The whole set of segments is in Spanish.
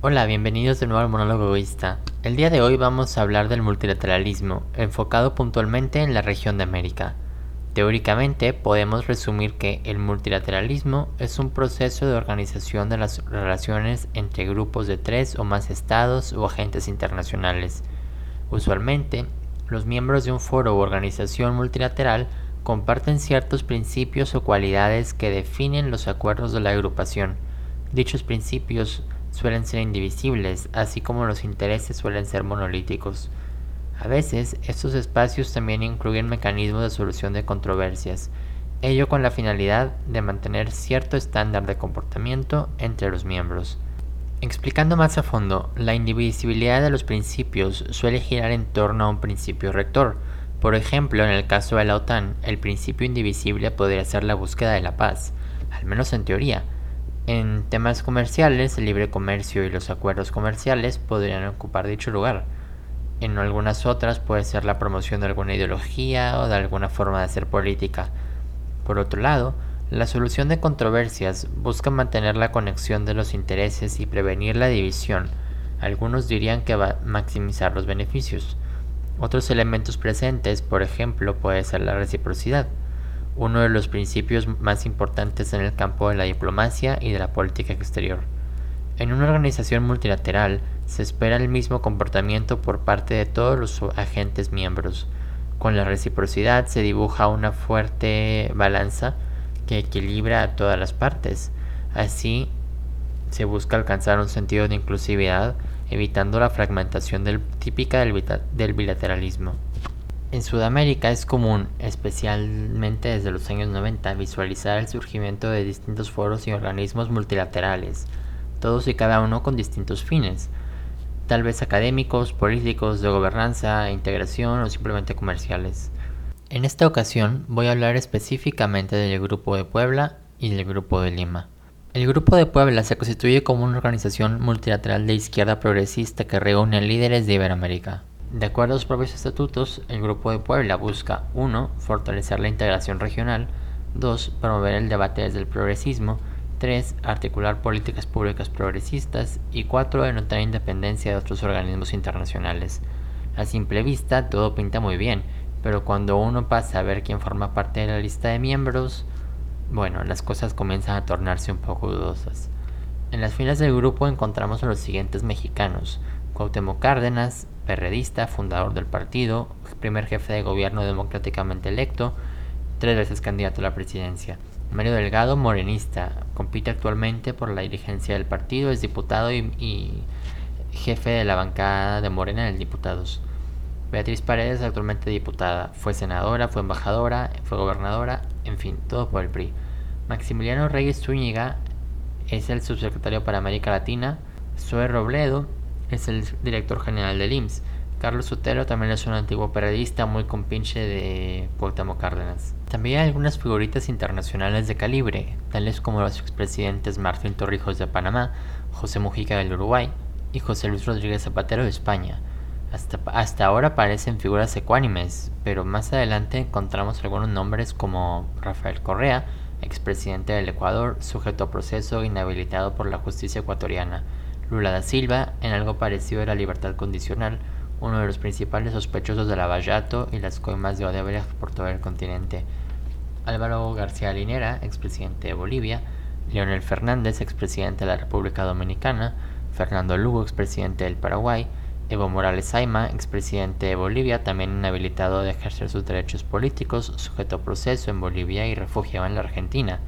Hola, bienvenidos de nuevo al monólogo egoísta. El día de hoy vamos a hablar del multilateralismo, enfocado puntualmente en la región de América. Teóricamente, podemos resumir que el multilateralismo es un proceso de organización de las relaciones entre grupos de tres o más estados o agentes internacionales. Usualmente, los miembros de un foro u organización multilateral comparten ciertos principios o cualidades que definen los acuerdos de la agrupación. Dichos principios suelen ser indivisibles, así como los intereses suelen ser monolíticos. A veces, estos espacios también incluyen mecanismos de solución de controversias, ello con la finalidad de mantener cierto estándar de comportamiento entre los miembros. Explicando más a fondo, la indivisibilidad de los principios suele girar en torno a un principio rector. Por ejemplo, en el caso de la OTAN, el principio indivisible podría ser la búsqueda de la paz, al menos en teoría, en temas comerciales, el libre comercio y los acuerdos comerciales podrían ocupar dicho lugar. En algunas otras puede ser la promoción de alguna ideología o de alguna forma de hacer política. Por otro lado, la solución de controversias busca mantener la conexión de los intereses y prevenir la división. Algunos dirían que va a maximizar los beneficios. Otros elementos presentes, por ejemplo, puede ser la reciprocidad uno de los principios más importantes en el campo de la diplomacia y de la política exterior. En una organización multilateral se espera el mismo comportamiento por parte de todos los agentes miembros. Con la reciprocidad se dibuja una fuerte balanza que equilibra a todas las partes. Así se busca alcanzar un sentido de inclusividad, evitando la fragmentación típica del bilateralismo. En Sudamérica es común, especialmente desde los años 90, visualizar el surgimiento de distintos foros y organismos multilaterales, todos y cada uno con distintos fines, tal vez académicos, políticos, de gobernanza, integración o simplemente comerciales. En esta ocasión voy a hablar específicamente del Grupo de Puebla y del Grupo de Lima. El Grupo de Puebla se constituye como una organización multilateral de izquierda progresista que reúne líderes de Iberoamérica. De acuerdo a los propios estatutos, el Grupo de Puebla busca 1. fortalecer la integración regional, 2. promover el debate desde el progresismo, 3. articular políticas públicas progresistas y 4. denotar independencia de otros organismos internacionales. A simple vista todo pinta muy bien, pero cuando uno pasa a ver quién forma parte de la lista de miembros, bueno, las cosas comienzan a tornarse un poco dudosas. En las filas del grupo encontramos a los siguientes mexicanos: Cuauhtémoc Cárdenas, perredista, fundador del partido, primer jefe de gobierno democráticamente electo, tres veces candidato a la presidencia. Mario Delgado, morenista, compite actualmente por la dirigencia del partido, es diputado y, jefe de la bancada de Morena en Diputados. Beatriz Paredes, actualmente diputada, fue senadora, fue embajadora, fue gobernadora, en fin, todo por el PRI. Maximiliano Reyes Zúñiga es el subsecretario para América Latina. Zoe Robledo es el director general del IMSS. Carlos Sotero también es un antiguo periodista muy compinche de Cuauhtémoc Cárdenas. También hay algunas figuritas internacionales de calibre, tales como los expresidentes Martín Torrijos de Panamá, José Mujica del Uruguay y José Luis Rodríguez Zapatero de España. Hasta, hasta ahora parecen figuras ecuánimes, pero más adelante encontramos algunos nombres como Rafael Correa, expresidente del Ecuador, sujeto a proceso inhabilitado por la justicia ecuatoriana, Lula da Silva, en algo parecido a la libertad condicional, uno de los principales sospechosos de Lavallato y las coimas de Odebrecht por todo el continente. Álvaro García Linera, expresidente de Bolivia, Leonel Fernández, expresidente de la República Dominicana, Fernando Lugo, expresidente del Paraguay, Evo Morales Saima, expresidente de Bolivia, también inhabilitado de ejercer sus derechos políticos, sujeto a proceso en Bolivia y refugiado en la Argentina,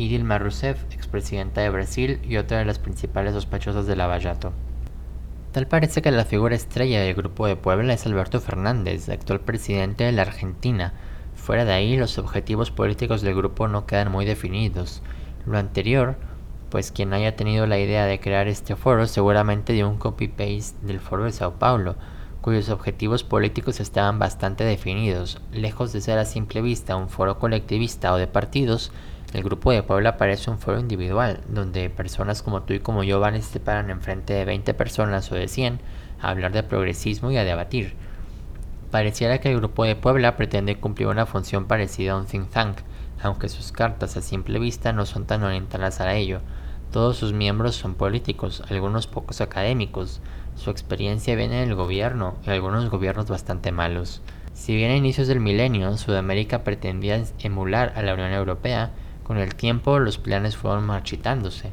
y Rousseff, expresidenta de Brasil y otra de las principales sospechosas de Lavallato. Tal parece que la figura estrella del Grupo de Puebla es Alberto Fernández, actual presidente de la Argentina. Fuera de ahí, los objetivos políticos del grupo no quedan muy definidos. Lo anterior, pues quien haya tenido la idea de crear este foro seguramente dio un copy-paste del foro de Sao Paulo, cuyos objetivos políticos estaban bastante definidos. Lejos de ser a simple vista un foro colectivista o de partidos, el grupo de Puebla parece un foro individual, donde personas como tú y como yo van y se paran enfrente de 20 personas o de 100 a hablar de progresismo y a debatir. Pareciera que el grupo de Puebla pretende cumplir una función parecida a un think tank, aunque sus cartas a simple vista no son tan orientadas a ello. Todos sus miembros son políticos, algunos pocos académicos. Su experiencia viene del gobierno y algunos gobiernos bastante malos. Si bien a inicios del milenio Sudamérica pretendía emular a la Unión Europea, con el tiempo los planes fueron marchitándose.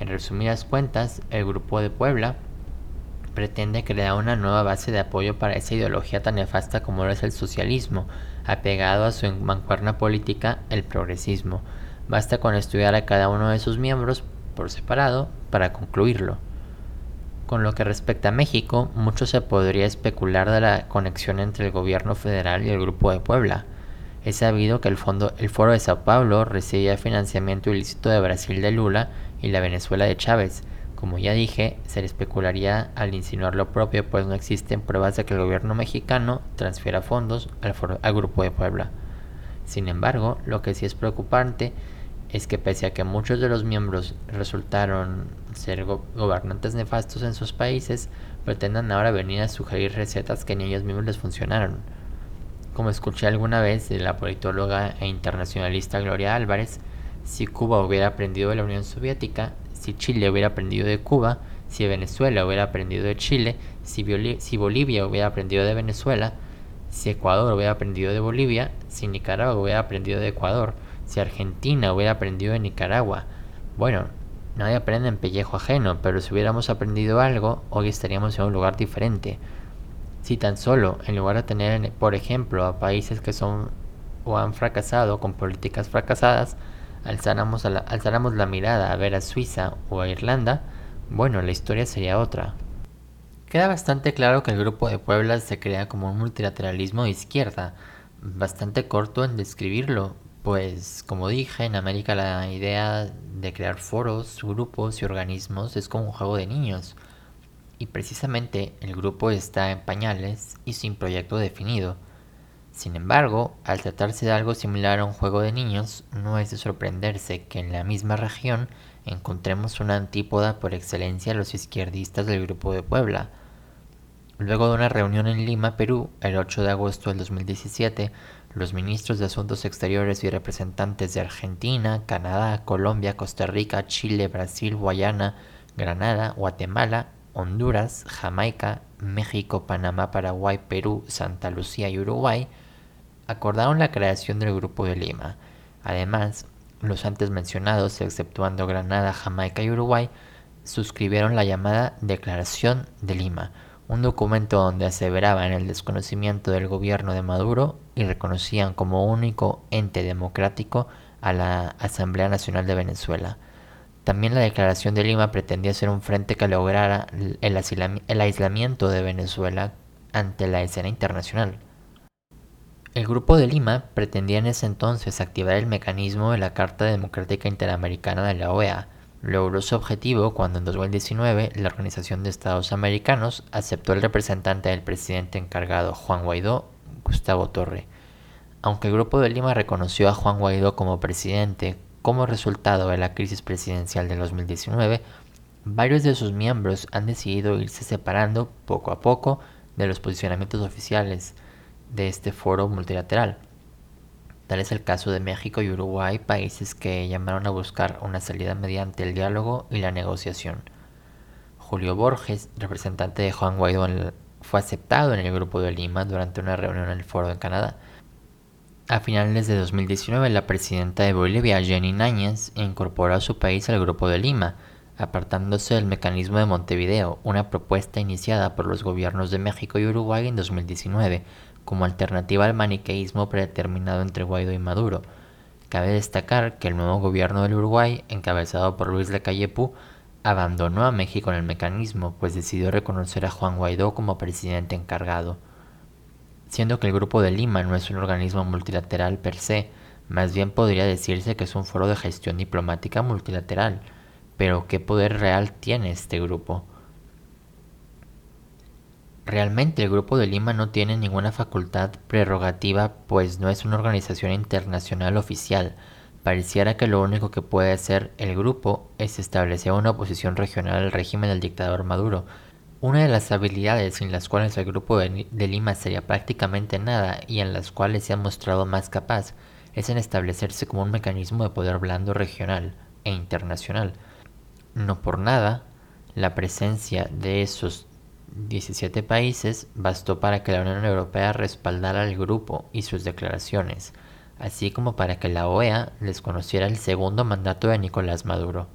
En resumidas cuentas, el Grupo de Puebla pretende crear una nueva base de apoyo para esa ideología tan nefasta como es el socialismo, apegado a su mancuerna política, el progresismo. Basta con estudiar a cada uno de sus miembros por separado para concluirlo. Con lo que respecta a México, mucho se podría especular de la conexión entre el gobierno federal y el Grupo de Puebla. Es sabido que el, fondo, el Foro de Sao Paulo recibía financiamiento ilícito de Brasil de Lula y la Venezuela de Chávez. Como ya dije, se le especularía al insinuar lo propio, pues no existen pruebas de que el gobierno mexicano transfiera fondos al, al Grupo de Puebla. Sin embargo, lo que sí es preocupante es que pese a que muchos de los miembros resultaron ser gobernantes nefastos en sus países, pretendan ahora venir a sugerir recetas que ni ellos mismos les funcionaron. Como escuché alguna vez de la politóloga e internacionalista Gloria Álvarez, si Cuba hubiera aprendido de la Unión Soviética, si Chile hubiera aprendido de Cuba, si Venezuela hubiera aprendido de Chile, si, si Bolivia hubiera aprendido de Venezuela, si Ecuador hubiera aprendido de Bolivia, si Nicaragua hubiera aprendido de Ecuador, si Argentina hubiera aprendido de Nicaragua. Bueno, nadie aprende en pellejo ajeno, pero si hubiéramos aprendido algo, hoy estaríamos en un lugar diferente. Si tan solo, en lugar de tener, por ejemplo, a países que son o han fracasado con políticas fracasadas, alzáramos, la, la mirada a ver a Suiza o a Irlanda, bueno, la historia sería otra. Queda bastante claro que el Grupo de Puebla se crea como un multilateralismo de izquierda, bastante corto en describirlo, pues como dije, en América la idea de crear foros, grupos y organismos es como un juego de niños. Y precisamente el grupo está en pañales y sin proyecto definido. Sin embargo, al tratarse de algo similar a un juego de niños, no es de sorprenderse que en la misma región encontremos una antípoda por excelencia a los izquierdistas del Grupo de Puebla. Luego de una reunión en Lima, Perú, el 8 de agosto del 2017, los ministros de Asuntos Exteriores y representantes de Argentina, Canadá, Colombia, Costa Rica, Chile, Brasil, Guayana, Granada, Guatemala, Honduras, Jamaica, México, Panamá, Paraguay, Perú, Santa Lucía y Uruguay acordaron la creación del Grupo de Lima. Además, los antes mencionados, exceptuando Granada, Jamaica y Uruguay, suscribieron la llamada Declaración de Lima, un documento donde aseveraban el desconocimiento del gobierno de Maduro y reconocían como único ente democrático a la Asamblea Nacional de Venezuela. También la Declaración de Lima pretendía ser un frente que lograra el, aislamiento de Venezuela ante la escena internacional. El Grupo de Lima pretendía en ese entonces activar el mecanismo de la Carta Democrática Interamericana de la OEA, logró su objetivo cuando en 2019 la Organización de Estados Americanos aceptó el representante del presidente encargado Juan Guaidó, Gustavo Torre. Aunque el Grupo de Lima reconoció a Juan Guaidó como presidente como resultado de la crisis presidencial de 2019, varios de sus miembros han decidido irse separando poco a poco de los posicionamientos oficiales de este foro multilateral. Tal es el caso de México y Uruguay, países que llamaron a buscar una salida mediante el diálogo y la negociación. Julio Borges, representante de Juan Guaidó, fue aceptado en el Grupo de Lima durante una reunión en el Foro de Canadá. A finales de 2019, la presidenta de Bolivia, Jenny Náñez, incorporó a su país al Grupo de Lima, apartándose del mecanismo de Montevideo, una propuesta iniciada por los gobiernos de México y Uruguay en 2019 como alternativa al maniqueísmo predeterminado entre Guaidó y Maduro. Cabe destacar que el nuevo gobierno del Uruguay, encabezado por Luis Lacalle Pou, abandonó a México en el mecanismo, pues decidió reconocer a Juan Guaidó como presidente encargado. Siendo que el Grupo de Lima no es un organismo multilateral per se, más bien podría decirse que es un foro de gestión diplomática multilateral. Pero ¿qué poder real tiene este grupo? Realmente el Grupo de Lima no tiene ninguna facultad prerrogativa pues no es una organización internacional oficial. Pareciera que lo único que puede hacer el grupo es establecer una oposición regional al régimen del dictador Maduro. Una de las habilidades sin las cuales el Grupo de, Lima sería prácticamente nada y en las cuales se ha mostrado más capaz es en establecerse como un mecanismo de poder blando regional e internacional. No por nada, la presencia de esos 17 países bastó para que la Unión Europea respaldara al grupo y sus declaraciones, así como para que la OEA les conociera el segundo mandato de Nicolás Maduro.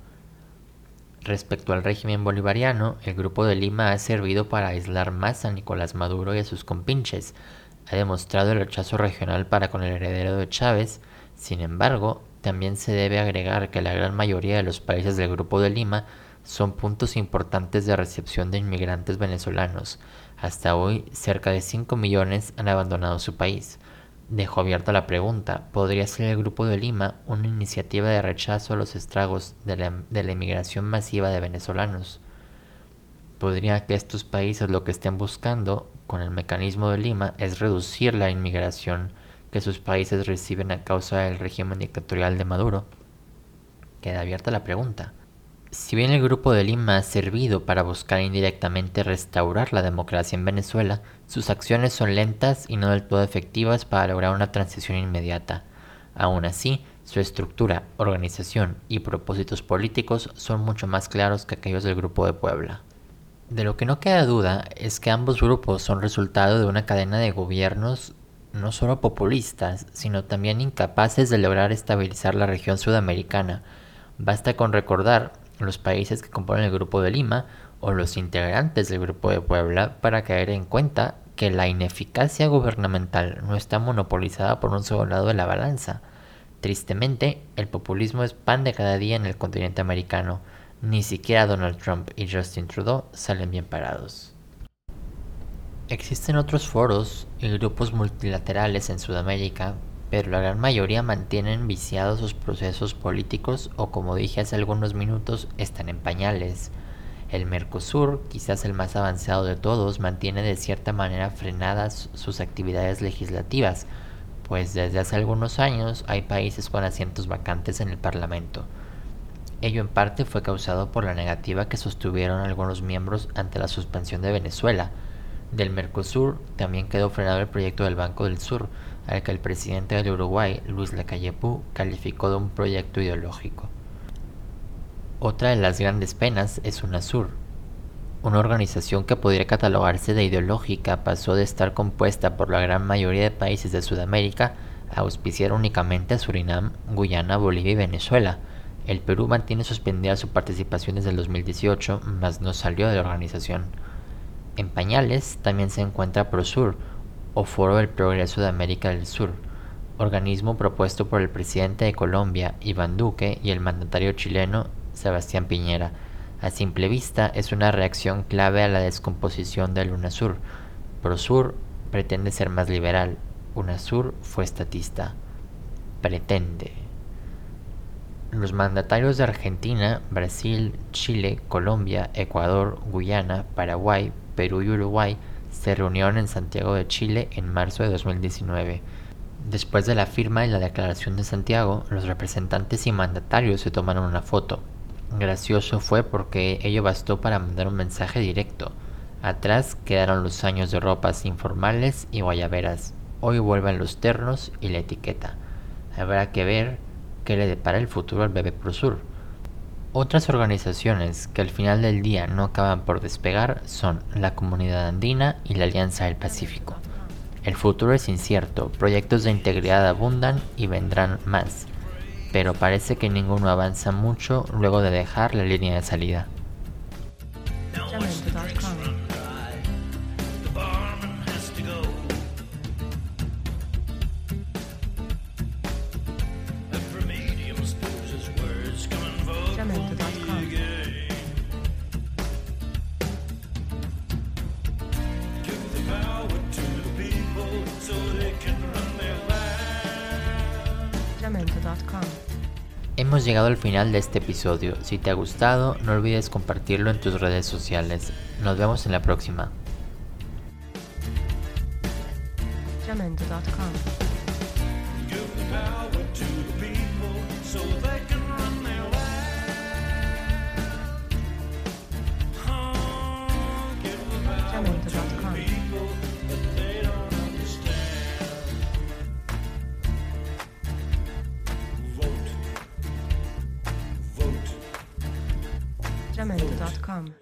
Respecto al régimen bolivariano, el Grupo de Lima ha servido para aislar más a Nicolás Maduro y a sus compinches, ha demostrado el rechazo regional para con el heredero de Chávez, sin embargo, también se debe agregar que la gran mayoría de los países del Grupo de Lima son puntos importantes de recepción de inmigrantes venezolanos. Hasta hoy, cerca de 5 millones han abandonado su país. Dejó abierta la pregunta, ¿podría ser el Grupo de Lima una iniciativa de rechazo a los estragos de la, inmigración masiva de venezolanos? ¿Podría que estos países lo que estén buscando con el mecanismo de Lima es reducir la inmigración que sus países reciben a causa del régimen dictatorial de Maduro? Queda abierta la pregunta. Si bien el Grupo de Lima ha servido para buscar indirectamente restaurar la democracia en Venezuela, sus acciones son lentas y no del todo efectivas para lograr una transición inmediata. Aún así, su estructura, organización y propósitos políticos son mucho más claros que aquellos del Grupo de Puebla. De lo que no queda duda es que ambos grupos son resultado de una cadena de gobiernos no solo populistas, sino también incapaces de lograr estabilizar la región sudamericana. Basta con recordar los países que componen el Grupo de Lima o los integrantes del Grupo de Puebla para caer en cuenta que la ineficacia gubernamental no está monopolizada por un solo lado de la balanza. Tristemente, el populismo es pan de cada día en el continente americano. Ni siquiera Donald Trump y Justin Trudeau salen bien parados. Existen otros foros y grupos multilaterales en Sudamérica pero la gran mayoría mantienen viciados sus procesos políticos o como dije hace algunos minutos, están en pañales. El Mercosur, quizás el más avanzado de todos, mantiene de cierta manera frenadas sus actividades legislativas, pues desde hace algunos años hay países con asientos vacantes en el Parlamento. Ello en parte fue causado por la negativa que sostuvieron algunos miembros ante la suspensión de Venezuela. Del Mercosur también quedó frenado el proyecto del Banco del Sur, al que el presidente del Uruguay, Luis Lacalle Pou, calificó de un proyecto ideológico. Otra de las grandes penas es UNASUR. Una organización que podría catalogarse de ideológica pasó de estar compuesta por la gran mayoría de países de Sudamérica a auspiciar únicamente a Surinam, Guyana, Bolivia y Venezuela. El Perú mantiene suspendida su participación desde el 2018, mas no salió de la organización. En pañales también se encuentra ProSur, o Foro del Progreso de América del Sur, organismo propuesto por el presidente de Colombia, Iván Duque, y el mandatario chileno, Sebastián Piñera. A simple vista es una reacción clave a la descomposición del UNASUR. ProSur pretende ser más liberal, UNASUR fue estatista. Pretende. Los mandatarios de Argentina, Brasil, Chile, Colombia, Ecuador, Guyana, Paraguay, Perú y Uruguay se reunieron en Santiago de Chile en marzo de 2019. Después de la firma y la declaración de Santiago, los representantes y mandatarios se tomaron una foto. Gracioso fue porque ello bastó para mandar un mensaje directo. Atrás quedaron los años de ropas informales y guayaberas. Hoy vuelven los ternos y la etiqueta. Habrá que ver qué le depara el futuro al bebé Prosur. Otras organizaciones que al final del día no acaban por despegar son la Comunidad Andina y la Alianza del Pacífico. El futuro es incierto, proyectos de integridad abundan y vendrán más, pero parece que ninguno avanza mucho luego de dejar la línea de salida. Hemos llegado al final de este episodio. Si te ha gustado, no olvides compartirlo en tus redes sociales. Nos vemos en la próxima. gmail.com.